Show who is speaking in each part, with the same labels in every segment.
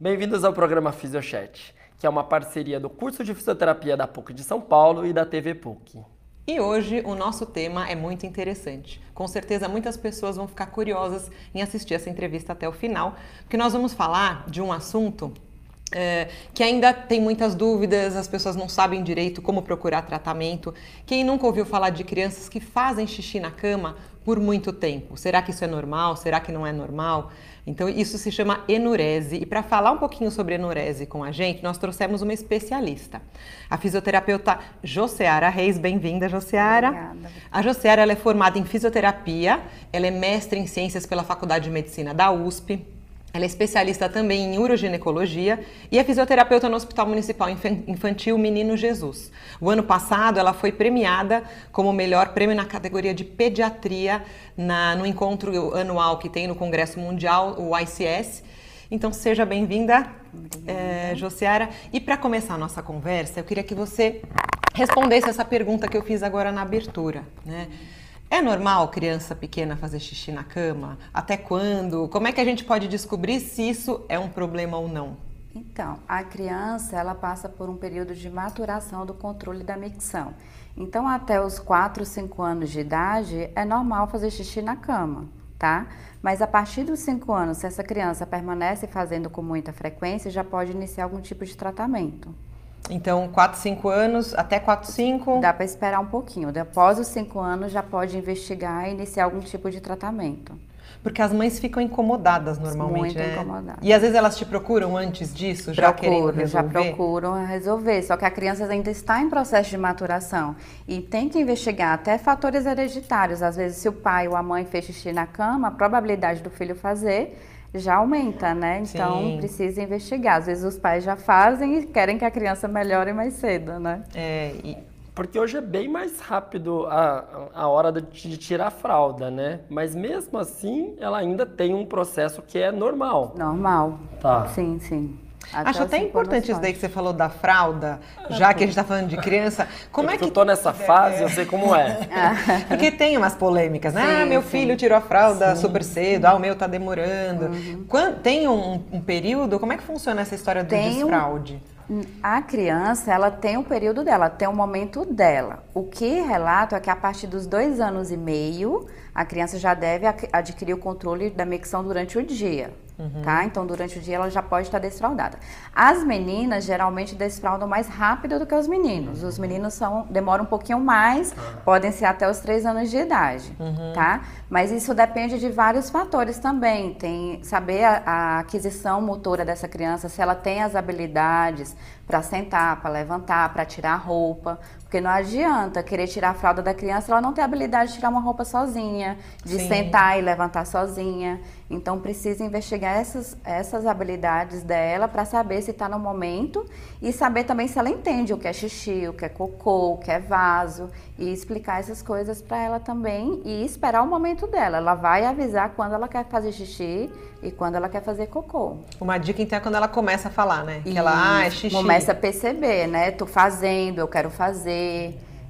Speaker 1: Bem-vindos ao programa Fisiochat, que é uma parceria do curso de fisioterapia da PUC de São Paulo e da TV PUC.
Speaker 2: E hoje o nosso tema é muito interessante. Com certeza muitas pessoas vão ficar curiosas em assistir essa entrevista até o final, porque nós vamos falar de um assunto é, que ainda tem muitas dúvidas, as pessoas não sabem direito como procurar tratamento. Quem nunca ouviu falar de crianças que fazem xixi na cama por muito tempo? Será que isso é normal? Será que não é normal? Então, isso se chama enurese. E para falar um pouquinho sobre enurese com a gente, nós trouxemos uma especialista, a fisioterapeuta Joseara Reis. Bem-vinda, Joseara.
Speaker 3: Obrigada.
Speaker 2: A Joseara ela é formada em fisioterapia, ela é mestre em ciências pela Faculdade de Medicina da USP. Ela é especialista também em uroginecologia e é fisioterapeuta no Hospital Municipal Infantil Menino Jesus. O ano passado, ela foi premiada como melhor prêmio na categoria de pediatria na, no encontro anual que tem no Congresso Mundial, o ICS. Então, seja bem-vinda, é, Josiara. E para começar a nossa conversa, eu queria que você respondesse essa pergunta que eu fiz agora na abertura, né? É normal criança pequena fazer xixi na cama? Até quando? Como é que a gente pode descobrir se isso é um problema ou não?
Speaker 3: Então, a criança ela passa por um período de maturação do controle da micção. Então, até os 4, 5 anos de idade, é normal fazer xixi na cama, tá? Mas a partir dos 5 anos, se essa criança permanece fazendo com muita frequência, já pode iniciar algum tipo de tratamento.
Speaker 2: Então, 4, 5 anos, até 4, 5?
Speaker 3: Dá para esperar um pouquinho. Após os 5 anos, já pode investigar e iniciar algum tipo de tratamento.
Speaker 2: Porque as mães ficam incomodadas normalmente,
Speaker 3: Muito
Speaker 2: né?
Speaker 3: incomodadas.
Speaker 2: E às vezes elas te procuram antes disso, já querendo
Speaker 3: Procuram, já
Speaker 2: resolver?
Speaker 3: procuram resolver. Só que a criança ainda está em processo de maturação e tem que investigar até fatores hereditários. Às vezes, se o pai ou a mãe fez xixi na cama, a probabilidade do filho fazer já aumenta, né? Então
Speaker 2: Sim.
Speaker 3: precisa investigar. Às vezes os pais já fazem e querem que a criança melhore mais cedo, né?
Speaker 2: É, e
Speaker 1: Porque hoje é bem mais rápido a, a hora de, tirar a fralda, né? Mas mesmo assim, ela ainda tem um processo que é normal.
Speaker 3: Normal.
Speaker 1: Tá.
Speaker 3: Sim, sim.
Speaker 2: Acho
Speaker 3: os
Speaker 2: até
Speaker 3: cinco
Speaker 2: importante isso daí que você falou da fralda, já que a gente está falando de criança. Como é
Speaker 1: Porque
Speaker 2: que
Speaker 1: eu tô nessa fase, eu sei como é.
Speaker 2: Porque tem umas polêmicas, né?
Speaker 3: Sim,
Speaker 2: ah, meu
Speaker 3: sim.
Speaker 2: filho tirou a fralda super cedo, ah, o meu tá demorando.
Speaker 3: Uhum.
Speaker 2: Tem um, um período? Como é que funciona essa história do
Speaker 3: Tem um-
Speaker 2: desfraude?
Speaker 3: A criança, ela tem o período dela, tem o momento dela. O que relato é que a partir dos dois anos e meio, a criança já deve adquirir o controle da micção durante o dia, tá? Então, durante o dia ela já pode estar desfraldada. As meninas geralmente desfraldam mais rápido do que os meninos. Os meninos são, demoram um pouquinho mais, podem ser até os três anos de idade, tá? Mas isso depende de vários fatores também. Tem saber a, a aquisição motora dessa criança, se ela tem as habilidades para sentar, para levantar, para tirar roupa. Porque não adianta querer tirar a fralda da criança, ela não tem habilidade de tirar uma roupa sozinha, de
Speaker 2: Sim.
Speaker 3: sentar e levantar sozinha. Então precisa investigar essas, essas habilidades dela para saber se está no momento e saber também se ela entende o que é xixi, o que é cocô, o que é vaso e explicar essas coisas para ela também e esperar o momento dela. Ela vai avisar quando ela quer fazer xixi e quando ela quer fazer cocô.
Speaker 2: Uma dica então é quando ela começa a falar, né? Que ela, ah, é xixi.
Speaker 3: Começa a perceber, né? Tô fazendo, eu quero fazer.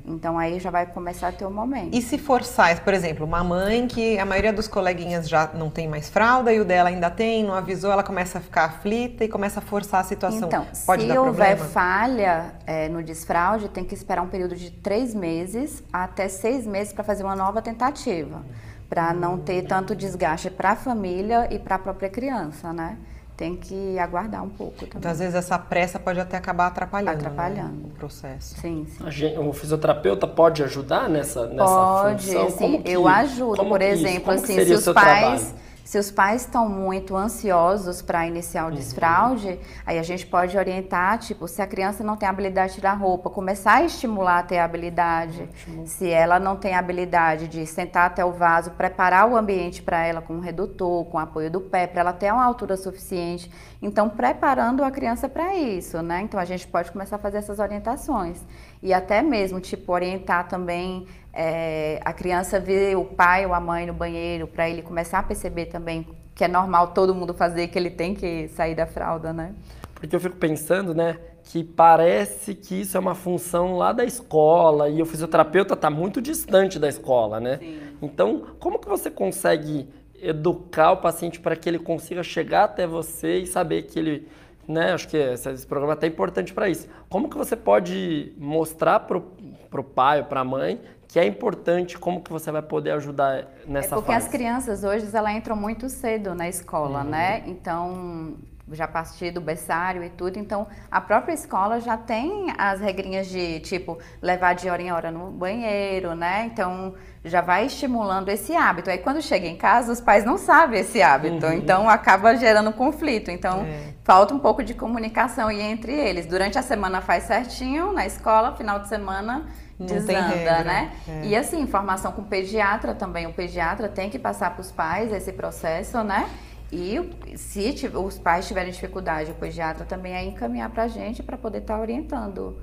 Speaker 3: Então aí já vai começar a ter o momento.
Speaker 2: E se forçar, por exemplo, uma mãe que a maioria dos coleguinhas já não tem mais fralda e o dela ainda tem, não avisou, ela começa a ficar aflita e começa a forçar a situação.
Speaker 3: Então,
Speaker 2: Pode
Speaker 3: se houver
Speaker 2: problema?
Speaker 3: falha é, no desfraude, tem que esperar um período de três meses até seis meses para fazer uma nova tentativa, para não ter tanto desgaste para a família e para a própria criança, né? Tem que aguardar um pouco também.
Speaker 2: Então, às vezes, essa pressa pode até acabar atrapalhando, né,
Speaker 3: Atrapalhando.
Speaker 2: o processo.
Speaker 3: Sim, sim.
Speaker 1: A gente- o fisioterapeuta pode ajudar nessa, nessa
Speaker 3: Pode,
Speaker 1: função? Como que-
Speaker 3: eu ajudo,
Speaker 1: como
Speaker 3: por
Speaker 1: isso-
Speaker 3: exemplo,
Speaker 1: como que
Speaker 3: assim,
Speaker 1: seria
Speaker 3: se os
Speaker 1: seu
Speaker 3: pais,
Speaker 1: trabalho?
Speaker 3: Se os pais estão muito ansiosos para iniciar
Speaker 1: Uhum.
Speaker 3: o desfraude, aí a gente pode orientar, tipo, se a criança não tem habilidade de tirar roupa, começar a estimular a ter habilidade. Se ela não tem habilidade de sentar até o vaso, preparar o ambiente para ela com um redutor, com apoio do pé, para ela ter uma altura suficiente. Então, preparando a criança para isso, né? Então, a gente pode começar a fazer essas orientações. E até mesmo, tipo, orientar também é, a criança ver o pai ou a mãe no banheiro, para ele começar a perceber também que é normal todo mundo fazer, que ele tem que sair da fralda, né?
Speaker 1: Porque eu fico pensando, né, que parece que isso é uma função lá da escola e o fisioterapeuta está muito distante da escola, né? Então, como que você consegue educar o paciente para que ele consiga chegar até você e saber que ele, né, acho que esse programa é até importante para isso. Como que você pode mostrar para o pai ou para a mãe que é importante, como que você vai poder ajudar nessa
Speaker 3: é porque
Speaker 1: fase?
Speaker 3: as crianças hoje elas entram muito cedo na escola,
Speaker 1: Uhum.
Speaker 3: né? Então já a partir do berçário e tudo, então a própria escola já tem as regrinhas de tipo levar de hora em hora no banheiro, né? Então já vai estimulando esse hábito. Aí quando chega em casa, os pais não sabem esse hábito,
Speaker 1: Uhum.
Speaker 3: então acaba gerando conflito. Então
Speaker 2: É.
Speaker 3: falta um pouco de comunicação aí entre eles. Durante a semana faz certinho na escola, final de semana
Speaker 2: Não
Speaker 3: desanda, né?
Speaker 2: é.
Speaker 3: E assim, informação com o pediatra também. O pediatra tem que passar para os pais esse processo, né? E se os pais tiverem dificuldade, o pediatra também é encaminhar para a gente para poder estar orientando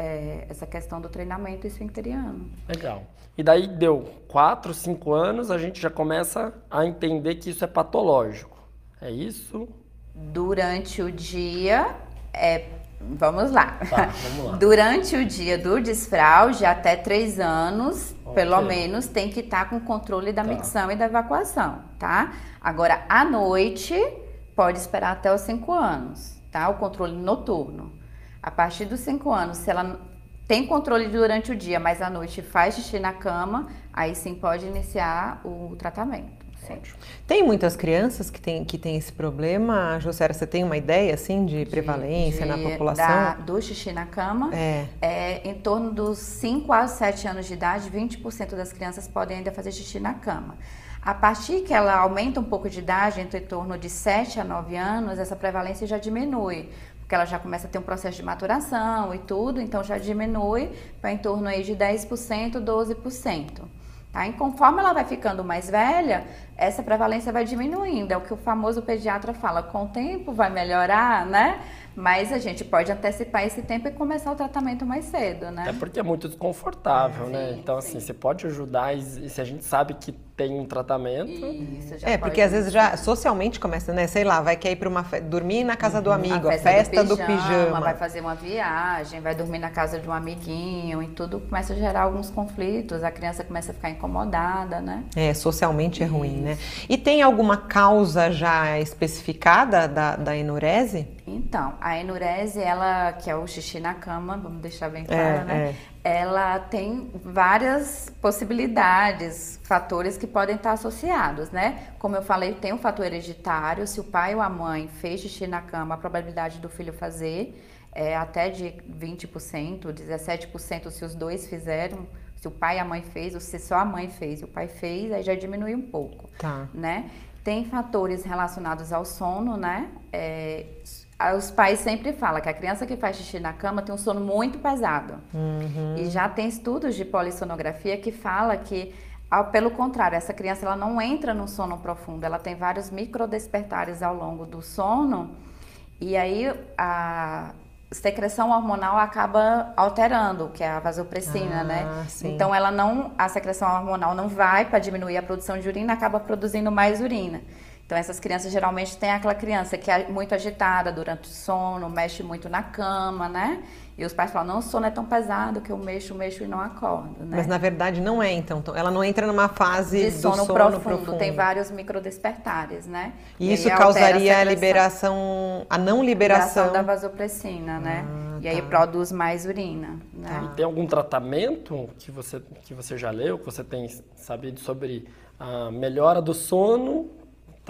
Speaker 3: é, essa questão do treinamento esfincteriano.
Speaker 1: Legal. E daí deu 4, 5 anos, a gente já começa a entender que isso é patológico. É isso?
Speaker 3: Durante o dia, é, vamos lá.
Speaker 1: Tá, vamos lá.
Speaker 3: Durante o dia do desfraude, até três anos,
Speaker 1: Ok.
Speaker 3: pelo menos, tem que estar com controle da
Speaker 1: Tá.
Speaker 3: micção e da evacuação, tá? Agora, à noite, pode esperar até os cinco anos, tá? O controle noturno. A partir dos cinco anos, se ela tem controle durante o dia, mas à noite faz xixi na cama, aí sim pode iniciar o tratamento. Sim.
Speaker 2: Tem muitas crianças que têm que tem esse problema. Josera, você tem uma ideia assim de prevalência na
Speaker 3: De-
Speaker 2: população?
Speaker 3: da- do xixi na cama.
Speaker 2: É.
Speaker 3: É, em torno dos 5 a 7 anos de idade, 20% das crianças podem ainda fazer xixi na cama. A partir que ela aumenta um pouco de idade, entre em torno de 7 a 9 anos, essa prevalência já diminui. Porque ela já começa a ter um processo de maturação e tudo, então já diminui para em torno aí de 10%, 12%. Tá? E conforme ela vai ficando mais velha, essa prevalência vai diminuindo. É o que o famoso pediatra fala, com o tempo vai melhorar, né? Mas a gente pode antecipar esse tempo e começar o tratamento mais cedo, né?
Speaker 1: É porque é muito desconfortável, né?
Speaker 3: Sim,
Speaker 1: Então,
Speaker 3: sim.
Speaker 1: assim, você pode ajudar e se a gente sabe que tem um tratamento.
Speaker 3: Isso, já
Speaker 2: É, porque às vezes já socialmente começa, né? Sei lá, vai querer ir para uma fe... dormir na casa do amigo, a
Speaker 3: Uhum. festa,
Speaker 2: festa do
Speaker 3: pijama,
Speaker 2: pijama.
Speaker 3: vai fazer uma viagem, vai dormir na casa de um amiguinho e tudo começa a gerar alguns conflitos, a criança começa a ficar incomodada, né?
Speaker 2: É, socialmente é ruim, né? E tem alguma causa já especificada da, da enurese?
Speaker 3: Então, a enurese, ela, que é o xixi na cama, vamos deixar bem claro,
Speaker 2: É,
Speaker 3: né? Ela tem várias possibilidades, fatores que podem estar associados, né? Como eu falei, tem um fator hereditário. Se o pai ou a mãe fez xixi na cama, a probabilidade do filho fazer é até de 20%, 17% se os dois fizeram. Se o pai e a mãe fez, ou se só a mãe fez e o pai fez, aí já diminui um pouco
Speaker 2: Tá.
Speaker 3: né? Tem fatores relacionados ao sono, né? É, os pais sempre falam que a criança que faz xixi na cama tem um sono muito pesado. E já tem estudos de polissonografia que fala que, ao, pelo contrário, essa criança ela não entra no sono profundo, ela tem vários microdespertares ao longo do sono. E aí a secreção hormonal acaba alterando, que é a vasopressina,
Speaker 2: Ah,
Speaker 3: né?
Speaker 2: sim.
Speaker 3: Então ela não, a secreção hormonal não vai para diminuir a produção de urina, acaba produzindo mais urina. Então essas crianças geralmente tem aquela criança que é muito agitada durante o sono, mexe muito na cama, né? E os pais falam, não, o sono é tão pesado que eu mexo, mexo e não acordo, né?
Speaker 2: Mas na verdade não é, então. Então, Ela não entra numa fase
Speaker 3: de
Speaker 2: do
Speaker 3: sono,
Speaker 2: sono,
Speaker 3: profundo,
Speaker 2: profundo.
Speaker 3: tem vários microdespertares, né?
Speaker 2: E
Speaker 3: aí
Speaker 2: isso causaria a liberação, a não liberação.
Speaker 3: liberação da vasopressina, né?
Speaker 2: Ah,
Speaker 3: e aí
Speaker 2: tá.
Speaker 3: produz mais urina, né?
Speaker 1: E tem algum tratamento que você, que você já leu, que você tem sabido sobre a melhora do sono,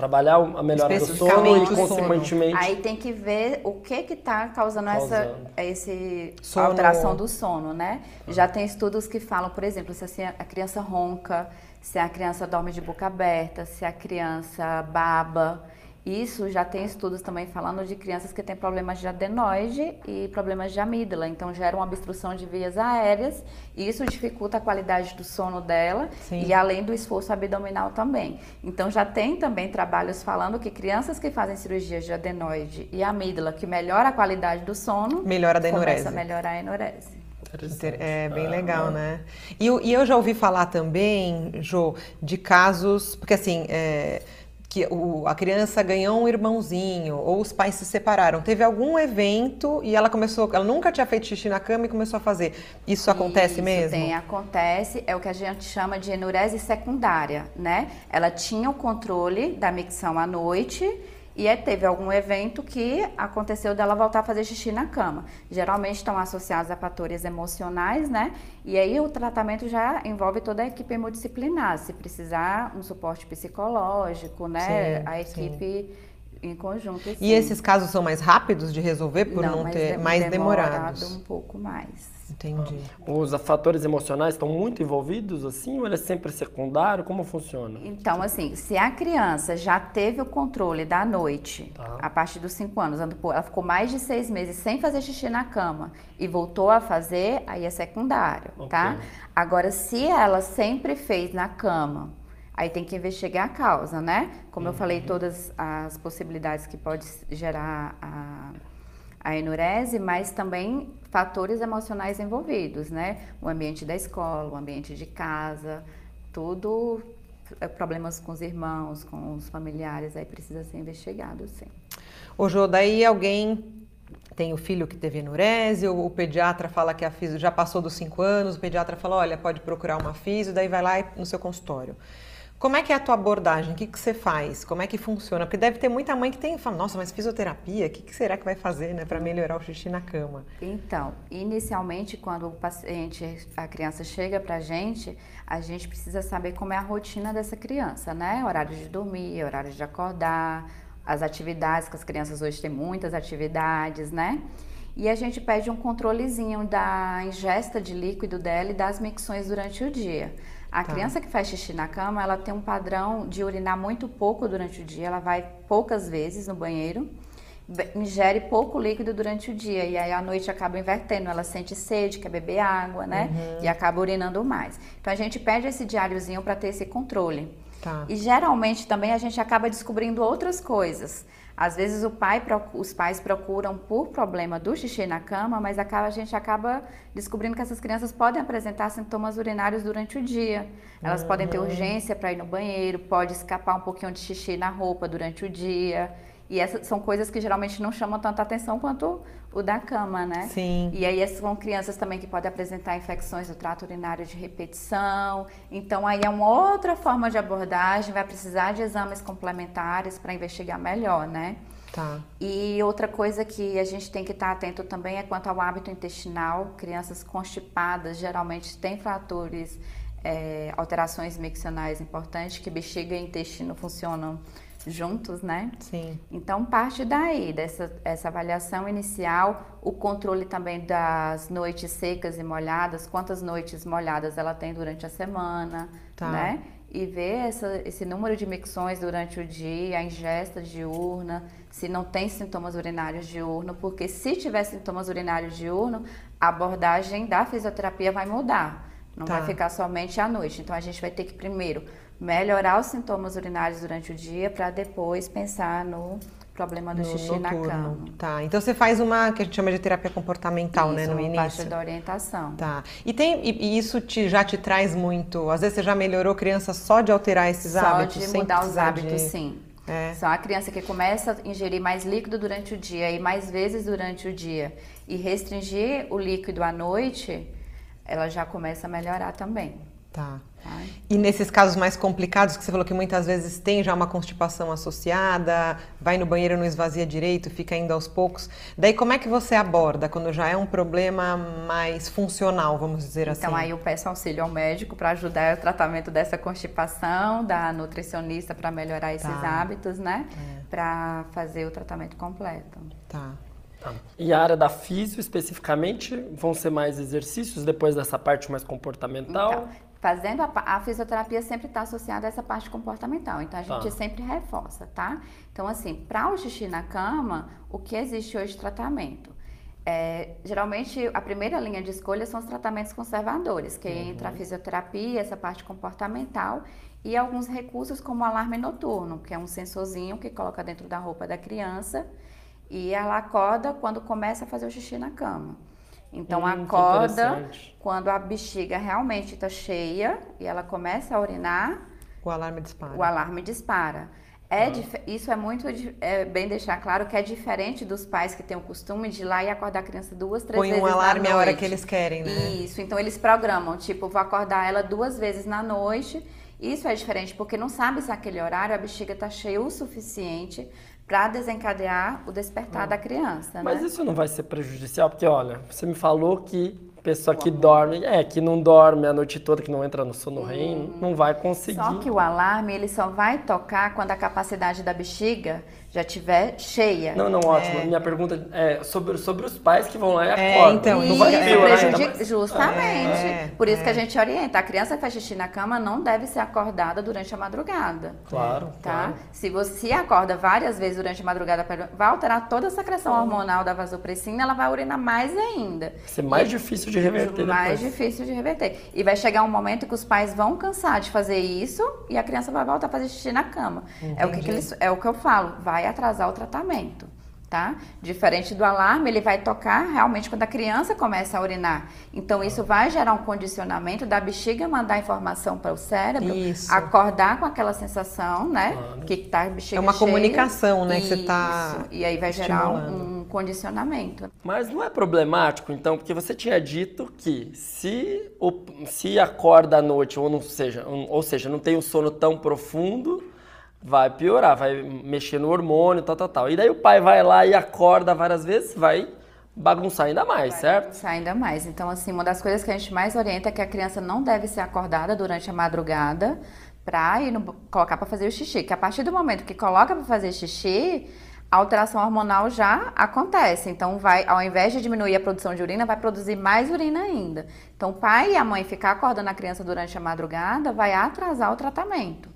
Speaker 1: trabalhar a melhora do sono e, consequentemente,
Speaker 3: Aí tem que ver o que que tá causando, essa
Speaker 1: Causando.
Speaker 3: esse
Speaker 2: Sono.
Speaker 3: alteração do sono, né? Já tem estudos que falam, por exemplo, se assim, a criança ronca, se a criança dorme de boca aberta, se a criança baba. Isso já tem estudos também falando de crianças que têm problemas de adenoide e problemas de amígdala, então gera uma obstrução de vias aéreas e isso dificulta a qualidade do sono dela
Speaker 2: Sim.
Speaker 3: e além do esforço abdominal também. Então já tem também trabalhos falando que crianças que fazem cirurgias de adenoide e amígdala que melhora a qualidade do sono,
Speaker 2: Melhora a enurese.
Speaker 3: começa a melhorar a enurese.
Speaker 2: É bem
Speaker 1: Ah,
Speaker 2: legal, né? E, eu- e eu já ouvi falar também, Jo, de casos, porque assim, é, que o, a criança ganhou um irmãozinho ou os pais se separaram, teve algum evento e ela começou, ela nunca tinha feito xixi na cama e começou a fazer. Isso acontece
Speaker 3: Isso
Speaker 2: mesmo?
Speaker 3: Tem, acontece, é o que a gente chama de enurese secundária, né? Ela tinha o controle da micção à noite e aí teve algum evento que aconteceu dela voltar a fazer xixi na cama. Geralmente estão associados a fatores emocionais, né? E aí o tratamento já envolve toda a equipe multidisciplinar, se precisar um suporte psicológico, né?
Speaker 2: Sim,
Speaker 3: a equipe
Speaker 2: sim.
Speaker 3: em conjunto.
Speaker 2: E esses casos são mais rápidos de resolver por não,
Speaker 3: mas
Speaker 2: ter mais
Speaker 3: demorado
Speaker 2: demorados?
Speaker 3: um pouco mais.
Speaker 2: Entendi.
Speaker 1: Os fatores emocionais estão muito envolvidos assim ou ele é sempre secundário? Como funciona?
Speaker 3: Então, assim, se a criança já teve o controle da noite,
Speaker 1: Tá.
Speaker 3: a partir dos 5 anos, ela ficou mais de seis meses sem fazer xixi na cama e voltou a fazer, aí é secundário,
Speaker 1: Ok.
Speaker 3: tá? Agora, se ela sempre fez na cama, aí tem que investigar a causa, né? Como eu
Speaker 1: Uhum.
Speaker 3: falei, todas as possibilidades que pode gerar a, a enurese, mas também fatores emocionais envolvidos, né? O ambiente da escola, o ambiente de casa, tudo é, problemas com os irmãos, com os familiares, aí precisa ser investigado, sim.
Speaker 2: Ô Jô, daí alguém tem o filho que teve enurese, o, o pediatra fala que a fisio já passou dos 5 anos, o pediatra fala, olha, pode procurar uma fisio, daí vai lá no seu consultório. Como é que é a tua abordagem? O que, que você faz? Como é que funciona? Porque deve ter muita mãe que tem fala, nossa, mas fisioterapia, o que, que será que vai fazer né, para melhorar o xixi na cama?
Speaker 3: Então, inicialmente, quando o paciente, a criança chega pra gente, a gente precisa saber como é a rotina dessa criança, né? Horário de dormir, horário de acordar, as atividades, que as crianças hoje têm muitas atividades, né? E a gente pede um controlezinho da ingesta de líquido dela e das micções durante o dia. A
Speaker 2: Tá.
Speaker 3: criança que faz xixi na cama, ela tem um padrão de urinar muito pouco durante o dia, ela vai poucas vezes no banheiro ingere pouco líquido durante o dia e aí à noite acaba invertendo, ela sente sede, quer beber água, né? E acaba urinando mais. Então a gente pede esse diáriozinho para ter esse controle.
Speaker 2: Tá.
Speaker 3: E geralmente também a gente acaba descobrindo outras coisas. Às vezes pai, os pais procuram por problema do xixi na cama, mas acaba, a gente acaba descobrindo que essas crianças podem apresentar sintomas urinários durante o dia. Elas podem ter urgência para ir no banheiro, pode escapar um pouquinho de xixi na roupa durante o dia. E essas são coisas que geralmente não chamam tanta atenção quanto o da cama, né?
Speaker 2: Sim.
Speaker 3: E aí essas são crianças também que podem apresentar infecções do trato urinário de repetição. Então aí é uma outra forma de abordagem, vai precisar de exames complementares para investigar melhor, né?
Speaker 2: Tá.
Speaker 3: E outra coisa que a gente tem que estar atento também é quanto ao hábito intestinal. Crianças constipadas geralmente têm fatores, é, alterações miccionais importantes, que bexiga e intestino funcionam juntos, né?
Speaker 2: Sim.
Speaker 3: Então, parte daí, dessa essa avaliação inicial, o controle também das noites secas e molhadas, quantas noites molhadas ela tem durante a semana,
Speaker 2: Tá.
Speaker 3: né? E ver essa, esse número de micções durante o dia, a ingesta diurna, se não tem sintomas urinários diurno, porque se tiver sintomas urinários diurno, a abordagem da fisioterapia vai mudar. Não
Speaker 2: Tá.
Speaker 3: vai ficar somente à noite. Então, a gente vai ter que primeiro melhorar os sintomas urinários durante o dia para depois pensar no problema do
Speaker 2: No
Speaker 3: xixi na
Speaker 2: noturno.
Speaker 3: cama.
Speaker 2: Tá. Então você faz uma que a gente chama de terapia comportamental, né,
Speaker 3: Isso,
Speaker 2: no
Speaker 3: uma parte
Speaker 2: início.
Speaker 3: da orientação.
Speaker 2: Tá. E, tem, e, e isso te, já te traz muito. Às vezes você já melhorou criança só de alterar esses
Speaker 3: Só
Speaker 2: hábitos?
Speaker 3: de mudar os hábitos,
Speaker 2: de-
Speaker 3: sim.
Speaker 2: É.
Speaker 3: Só a criança que começa a ingerir mais líquido durante o dia e mais vezes durante o dia e restringir o líquido à noite, ela já começa a melhorar também.
Speaker 2: Tá.
Speaker 3: Tá?
Speaker 2: E nesses casos mais complicados, que você falou que muitas vezes tem já uma constipação associada, vai no banheiro não esvazia direito, fica indo aos poucos. Daí como é que você aborda quando já é um problema mais funcional, vamos dizer assim?
Speaker 3: Então aí eu peço auxílio ao médico para ajudar o tratamento dessa constipação, da nutricionista para melhorar esses
Speaker 2: Tá.
Speaker 3: hábitos, né? Para fazer o tratamento completo.
Speaker 2: Tá.
Speaker 1: Tá. E a área da físio, especificamente, vão ser mais exercícios depois dessa parte mais comportamental?
Speaker 3: Então, fazendo a, a fisioterapia sempre está associada a essa parte comportamental, então a gente
Speaker 1: Tá.
Speaker 3: sempre reforça, tá? Então, assim, para o xixi na cama, o que existe hoje de tratamento? É, geralmente, a primeira linha de escolha são os tratamentos conservadores, que entra a fisioterapia, essa parte comportamental, e alguns recursos como o alarme noturno, que é um sensorzinho que coloca dentro da roupa da criança e ela acorda quando começa a fazer o xixi na cama. Então,
Speaker 1: Hum,
Speaker 3: acorda quando a bexiga realmente está cheia e ela começa a urinar,
Speaker 2: O alarme dispara.
Speaker 3: o alarme dispara. É isso é muito é, bem deixar claro que é diferente dos pais que têm o costume de ir lá e acordar a criança duas, três
Speaker 2: Põe
Speaker 3: vezes
Speaker 2: um alarme
Speaker 3: na
Speaker 2: a hora que eles querem, né?
Speaker 3: Isso, então eles programam, tipo, vou acordar ela duas vezes na noite. Isso é diferente porque não sabe se aquele horário a bexiga está cheia o suficiente para desencadear o despertar hum. da criança.
Speaker 1: Mas né? isso não vai ser prejudicial, porque olha, você me falou que Pessoa que dorme, é, que não dorme a noite toda, que não entra no sono REM, não vai conseguir.
Speaker 3: Só que o alarme, ele só vai tocar quando a capacidade da bexiga já tiver cheia.
Speaker 1: Não, não, ótimo. É. Minha pergunta é sobre, sobre os pais que vão lá e é, acordam. Então, não vai
Speaker 3: piorar Justamente. É, Por isso que a é. gente orienta. A criança que faz xixi na cama não deve ser acordada durante a madrugada.
Speaker 1: Claro.
Speaker 3: Tá?
Speaker 1: Claro.
Speaker 3: Se você acorda várias vezes durante a madrugada, vai alterar toda a secreção hormonal da vasopressina, ela vai urinar mais ainda. Vai
Speaker 1: ser mais e, difícil de reverter
Speaker 3: Mais
Speaker 1: depois.
Speaker 3: difícil de reverter. E vai chegar um momento que os pais vão cansar de fazer isso e a criança vai voltar a fazer xixi na cama. É o que, que eles, é o que eu falo. Vai vai atrasar o tratamento. Tá? Diferente do alarme, ele vai tocar realmente quando a criança começa a urinar. Então, isso vai gerar um condicionamento da bexiga mandar informação para o cérebro, isso. acordar com aquela sensação, né? Claro. Que tá a bexiga
Speaker 2: É uma
Speaker 3: cheia.
Speaker 2: comunicação, né? Isso. Que você tá.
Speaker 3: E aí vai gerar um, um condicionamento.
Speaker 1: Mas não é problemático, então, porque você tinha dito que se, o, se acorda à noite, ou, não seja, um, ou seja, não tem um sono tão profundo vai piorar, vai mexer no hormônio, tal, tal, tal. E daí o pai vai lá e acorda várias vezes, vai bagunçar ainda mais, vai certo?
Speaker 3: Bagunçar ainda mais. Então, assim, uma das coisas que a gente mais orienta é que a criança não deve ser acordada durante a madrugada para ir no, colocar para fazer o xixi. Que a partir do momento que coloca para fazer xixi, a alteração hormonal já acontece. Então, vai, ao invés de diminuir a produção de urina, vai produzir mais urina ainda. Então, o pai e a mãe ficar acordando a criança durante a madrugada vai atrasar o tratamento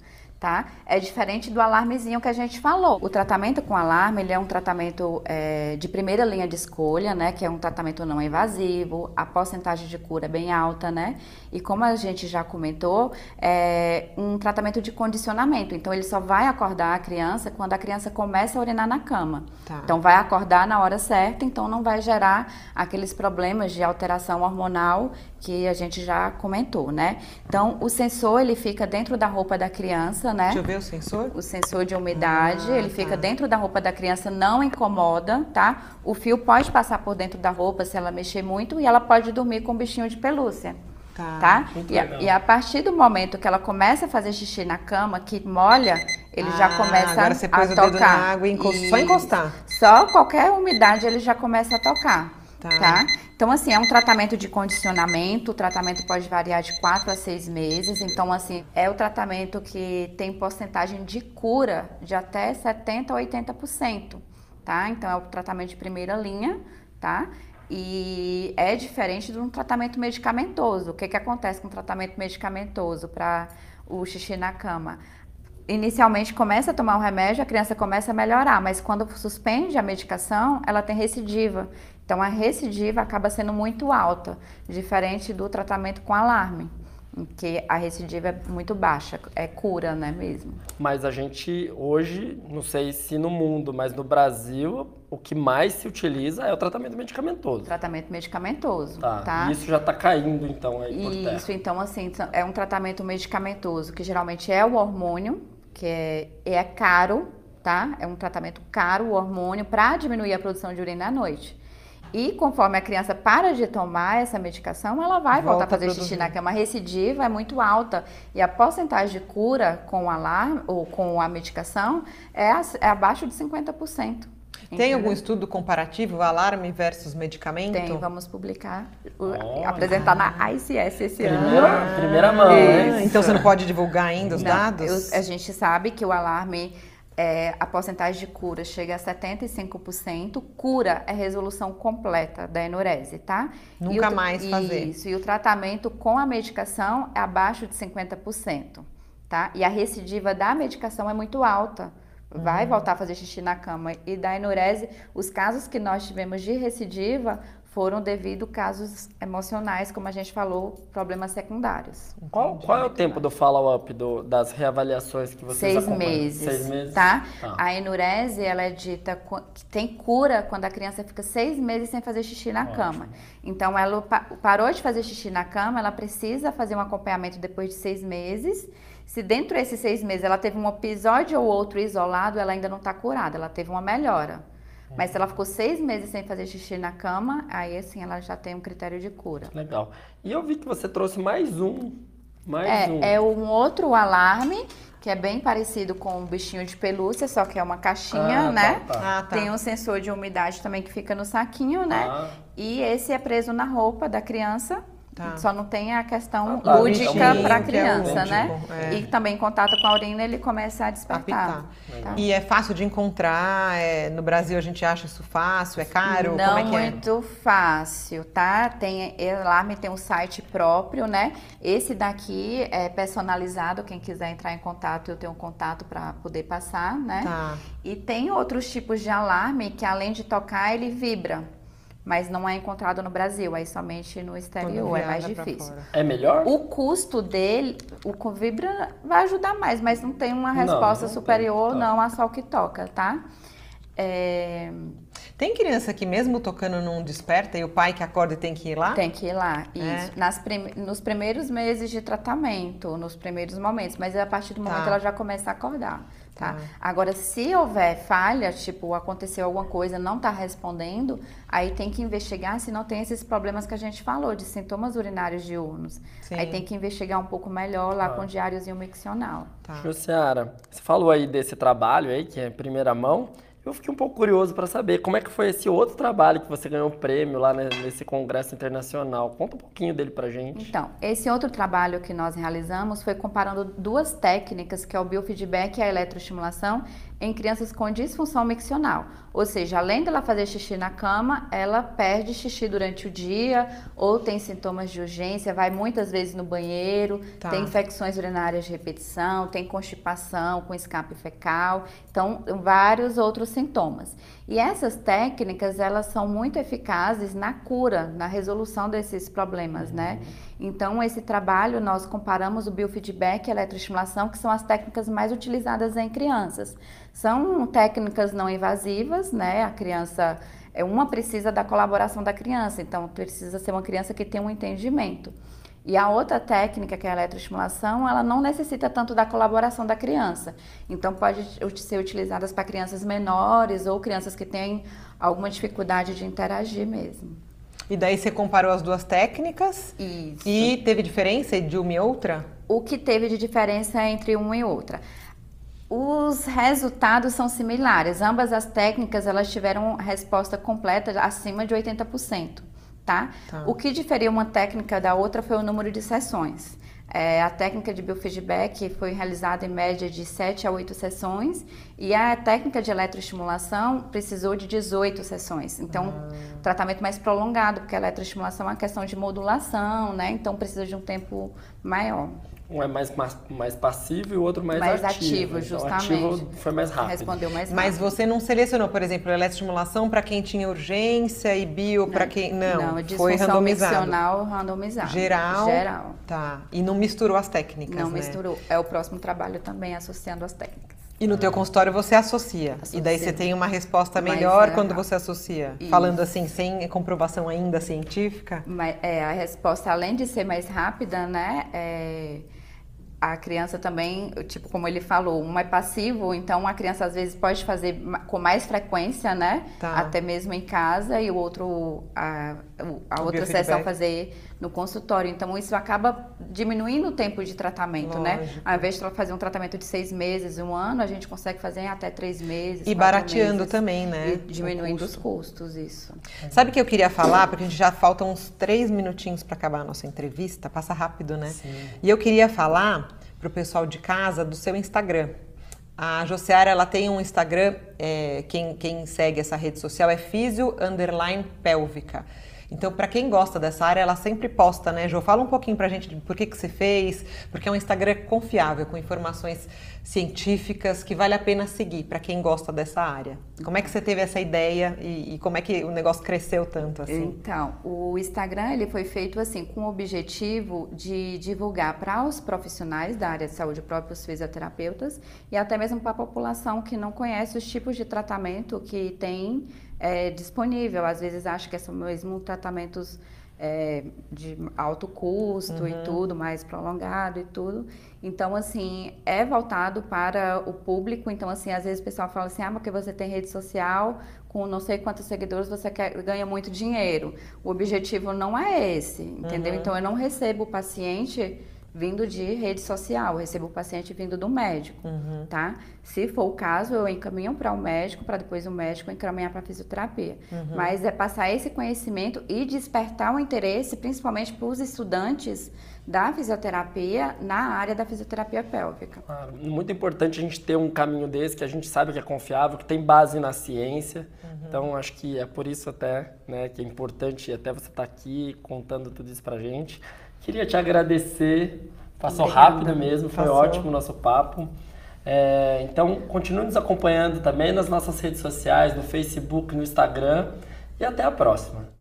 Speaker 3: tá? É diferente do alarmezinho que a gente falou. O tratamento com alarme, ele é um tratamento é, de primeira linha de escolha, né? Que é um tratamento não invasivo, a porcentagem de cura é bem alta, né? E como a gente já comentou, é um tratamento de condicionamento. Então, ele só vai acordar a criança quando a criança começa a urinar na cama. Tá. Então, vai acordar na hora certa, então não vai gerar aqueles problemas de alteração hormonal que a gente já comentou, né? Então, o sensor, ele fica dentro da roupa da criança, né?
Speaker 2: Deixa eu ver o sensor.
Speaker 3: O sensor de umidade, ah, ele tá. fica dentro da roupa da criança, não incomoda, tá? O fio pode passar por dentro da roupa se ela mexer muito e ela pode dormir com um bichinho de pelúcia. Tá. tá? E, a, e, a, partir do momento que ela começa a fazer xixi na cama, que molha, ele ah, já começa
Speaker 2: agora você pôs
Speaker 3: a
Speaker 2: o
Speaker 3: tocar.
Speaker 2: Dedo na água e encosta, só encostar.
Speaker 3: Só qualquer umidade ele já começa a tocar. Tá. tá? Então, assim, é um tratamento de condicionamento, o tratamento pode variar de 4 a 6 meses. Então, assim, é o tratamento que tem porcentagem de cura de até 70% a 80%, tá? Então, é o tratamento de primeira linha, tá? E é diferente de um tratamento medicamentoso. O que, que acontece com o tratamento medicamentoso para o xixi na cama? Inicialmente começa a tomar o remédio, a criança começa a melhorar, mas quando suspende a medicação, ela tem recidiva. Então, a recidiva acaba sendo muito alta, diferente do tratamento com alarme, em que a recidiva é muito baixa, é cura, né, mesmo.
Speaker 1: Mas a gente hoje, não sei se no mundo, mas no Brasil, o que mais se utiliza é o tratamento medicamentoso.
Speaker 3: Tratamento medicamentoso,
Speaker 1: tá?
Speaker 3: tá?
Speaker 1: Isso já está caindo, então, aí por
Speaker 3: terra. Isso, então, assim, é um tratamento medicamentoso, que geralmente é o hormônio, que é, é caro, tá? É um tratamento caro, o hormônio, para diminuir a produção de urina à noite. E conforme a criança para de tomar essa medicação, ela vai Volta voltar a fazer xixi na cama. A recidiva é muito alta e a porcentagem de cura com o alarme ou com a medicação é, é abaixo de 50%.
Speaker 2: Tem Entendeu? algum estudo comparativo, alarme versus medicamento?
Speaker 3: Tem, vamos publicar, oh, apresentar na ICS esse
Speaker 1: primeira,
Speaker 3: ano.
Speaker 1: Primeira mão.
Speaker 2: Ah, então você não pode divulgar ainda os não, dados?
Speaker 3: Eu, a gente sabe que o alarme é, a porcentagem de cura chega a 75%. Cura é resolução completa da enurese, tá?
Speaker 2: Nunca mais fazer.
Speaker 3: Isso, e o tratamento com a medicação é abaixo de 50%, tá? E a recidiva da medicação é muito alta. Vai uhum. voltar a fazer xixi na cama. E da enurese, os casos que nós tivemos de recidiva foram devido a casos emocionais, como a gente falou, problemas secundários.
Speaker 1: Qual, qual é o tempo do follow-up das reavaliações que vocês
Speaker 3: Seis
Speaker 1: acompanham?
Speaker 3: meses. Seis meses, tá? tá? A enurese, ela é dita que tem cura quando a criança fica seis meses sem fazer xixi na Ótimo. cama. Então, ela parou de fazer xixi na cama, ela precisa fazer um acompanhamento depois de seis meses Se dentro desses seis meses ela teve um episódio ou outro isolado, ela ainda não está curada, ela teve uma melhora. Mas se ela ficou seis meses sem fazer xixi na cama, aí assim ela já tem um critério de cura.
Speaker 1: Legal. E eu vi que você trouxe mais um. Mais
Speaker 3: é,
Speaker 1: um.
Speaker 3: é um outro alarme que é bem parecido com um bichinho de pelúcia, só que é uma caixinha,
Speaker 1: Ah,
Speaker 3: né?
Speaker 1: tá, tá.
Speaker 2: Ah, tá.
Speaker 3: Tem um sensor de umidade também que fica no saquinho, né?
Speaker 1: Ah.
Speaker 3: E esse é preso na roupa da criança.
Speaker 2: Tá.
Speaker 3: Só não tem a questão
Speaker 1: Ah, tá.
Speaker 3: lúdica para
Speaker 2: que é
Speaker 3: criança, né?
Speaker 2: lúdico, é.
Speaker 3: E também em contato com a urina ele começa a despertar.
Speaker 2: Apitar. E é fácil de encontrar? é, no Brasil a gente acha isso fácil? É caro?
Speaker 3: Não
Speaker 2: Como é que
Speaker 3: muito fácil, tá? Tem alarme tem um site próprio, né? Esse daqui é personalizado, quem quiser entrar em contato, eu tenho um contato para poder passar, né?
Speaker 2: é? Tá.
Speaker 3: E tem outros tipos de alarme que além de tocar, ele vibra. Mas não é encontrado no Brasil, aí somente no exterior, é mais difícil.
Speaker 1: É melhor?
Speaker 3: O custo dele, o com vibra vai ajudar mais, mas não tem uma
Speaker 1: Não,
Speaker 3: resposta
Speaker 1: não tem,
Speaker 3: superior,
Speaker 1: tá.
Speaker 3: não, a só o que toca, tá? É,
Speaker 2: Tem criança que mesmo tocando não desperta e o pai que acorda e tem que ir lá?
Speaker 3: Tem que ir lá,
Speaker 2: É?
Speaker 3: isso. Nas prim- nos primeiros meses de tratamento, nos primeiros momentos, mas a partir do
Speaker 2: Tá.
Speaker 3: momento ela já começa a acordar, tá?
Speaker 2: Tá.
Speaker 3: Agora, se houver falha, tipo, aconteceu alguma coisa, não tá respondendo, aí tem que investigar se não tem esses problemas que a gente falou, de sintomas urinários diurnos.
Speaker 2: Sim.
Speaker 3: Aí tem que investigar um pouco melhor lá
Speaker 1: Ah.
Speaker 3: com o diáriozinho miccional.
Speaker 2: Tá.
Speaker 1: Jussiara, você falou aí desse trabalho aí, que é em primeira mão. Eu fiquei um pouco curioso para saber como é que foi esse outro trabalho que você ganhou o prêmio lá né, nesse congresso internacional. Conta um pouquinho dele pra gente.
Speaker 3: Então, esse outro trabalho que nós realizamos foi comparando duas técnicas, que é o biofeedback e a eletroestimulação, em crianças com disfunção miccional. Ou seja, além dela fazer xixi na cama, ela perde xixi durante o dia, ou tem sintomas de urgência, vai muitas vezes no banheiro,
Speaker 2: Tá.
Speaker 3: tem infecções urinárias de repetição, tem constipação com escape fecal, então vários outros sintomas. E essas técnicas, elas são muito eficazes na cura, na resolução desses problemas, né? Então, esse trabalho, nós comparamos o biofeedback e a eletroestimulação, que são as técnicas mais utilizadas em crianças. São técnicas não invasivas, né? A criança, é, uma precisa da colaboração da criança, então precisa ser uma criança que tenha um entendimento. E a outra técnica, que é a eletroestimulação, ela não necessita tanto da colaboração da criança. Então, pode ser utilizadas para crianças menores ou crianças que têm alguma dificuldade de interagir mesmo.
Speaker 2: E daí você comparou as duas técnicas
Speaker 3: Isso.
Speaker 2: e teve diferença de uma e outra?
Speaker 3: O que teve de diferença entre uma e outra? Os resultados são similares. Ambas as técnicas elas tiveram resposta completa acima de 80%, tá?
Speaker 2: Tá.
Speaker 3: O que diferia uma técnica da outra foi o número de sessões. É, a técnica de biofeedback foi realizada em média de 7 a 8 sessões e a técnica de eletroestimulação precisou de 18 sessões. Então, tratamento mais prolongado, porque a eletroestimulação é uma questão de modulação, né? Então, precisa de um tempo maior.
Speaker 1: Um é mais, mais, mais passivo e o outro mais,
Speaker 3: Mais
Speaker 1: ativo.
Speaker 3: ativo,
Speaker 1: Então,
Speaker 3: justamente.
Speaker 1: ativo foi mais rápido.
Speaker 3: Respondeu mais rápido.
Speaker 2: Mas você não selecionou, por exemplo, eletroestimulação para quem tinha urgência e bio para quem não,
Speaker 3: Não,
Speaker 2: foi randomizado.
Speaker 3: miccional randomizado.
Speaker 2: Geral.
Speaker 3: Geral.
Speaker 2: Tá. E não misturou as técnicas,
Speaker 3: Não
Speaker 2: né?
Speaker 3: misturou. É o próximo trabalho também associando as técnicas.
Speaker 2: E no teu consultório você associa.
Speaker 3: Associa.
Speaker 2: E daí você tem uma resposta
Speaker 3: Mais
Speaker 2: melhor
Speaker 3: é,
Speaker 2: quando você associa.
Speaker 3: Isso.
Speaker 2: Falando assim, sem comprovação ainda científica.
Speaker 3: Mas é, a resposta, além de ser mais rápida, né? é, a criança também, tipo, como ele falou, um é passivo, então a criança às vezes pode fazer com mais frequência, né?
Speaker 2: Tá.
Speaker 3: Até mesmo em casa, e o outro, a, a outra
Speaker 2: biofeedback.
Speaker 3: sessão fazer no consultório. Então isso acaba diminuindo o tempo de tratamento, né?
Speaker 2: Lógico.
Speaker 3: Ao invés de fazer um tratamento de seis meses, um ano, a gente consegue fazer em até três meses.
Speaker 2: E barateando
Speaker 3: meses.
Speaker 2: também, né?
Speaker 3: E diminuindo
Speaker 2: O
Speaker 3: os
Speaker 2: custo.
Speaker 3: custos, isso.
Speaker 2: Sabe o que eu queria falar? Porque a gente já faltam uns três minutinhos para acabar a nossa entrevista. Passa rápido, né? E eu queria falar para o pessoal de casa do seu Instagram. A Josiara, ela tem um Instagram, é, quem, quem segue essa rede social é Físio Underline Pélvica. Então, para quem gosta dessa área, ela sempre posta, né, Jo? Fala um pouquinho pra gente de por que, que você fez, porque é um Instagram confiável, com informações científicas que vale a pena seguir para quem gosta dessa área. Como é que você teve essa ideia e, e como é que o negócio cresceu tanto assim?
Speaker 3: Então, o Instagram ele foi feito assim com o objetivo de divulgar para os profissionais da área de saúde, próprios fisioterapeutas e até mesmo para a população que não conhece os tipos de tratamento que tem é, disponível. Às vezes acha que são mesmo tratamentos é, de alto custo uhum. e tudo, mais prolongado e tudo. Então, assim, é voltado para o público. Então, assim, às vezes o pessoal fala assim, ah, porque você tem rede social, com não sei quantos seguidores você quer, ganha muito dinheiro. O objetivo não é esse, entendeu? Uhum. Então, eu não recebo o paciente vindo de rede social, eu recebo o paciente vindo do médico, uhum. tá? Se for o caso, eu encaminho para o médico, para depois o médico encaminhar para a fisioterapia. Uhum. Mas é passar esse conhecimento e despertar o interesse, principalmente para os estudantes da fisioterapia na área da fisioterapia pélvica.
Speaker 1: Claro, muito importante a gente ter um caminho desse que a gente sabe que é confiável, que tem base na ciência. Uhum. Então acho que é por isso até, né, que é importante até você estar tá aqui contando tudo isso para gente. Queria te agradecer. Passou Obrigada. rápido mesmo, foi Passou. ótimo o nosso papo. É, então, continue nos acompanhando também nas nossas redes sociais, no Facebook, no Instagram. E até a próxima.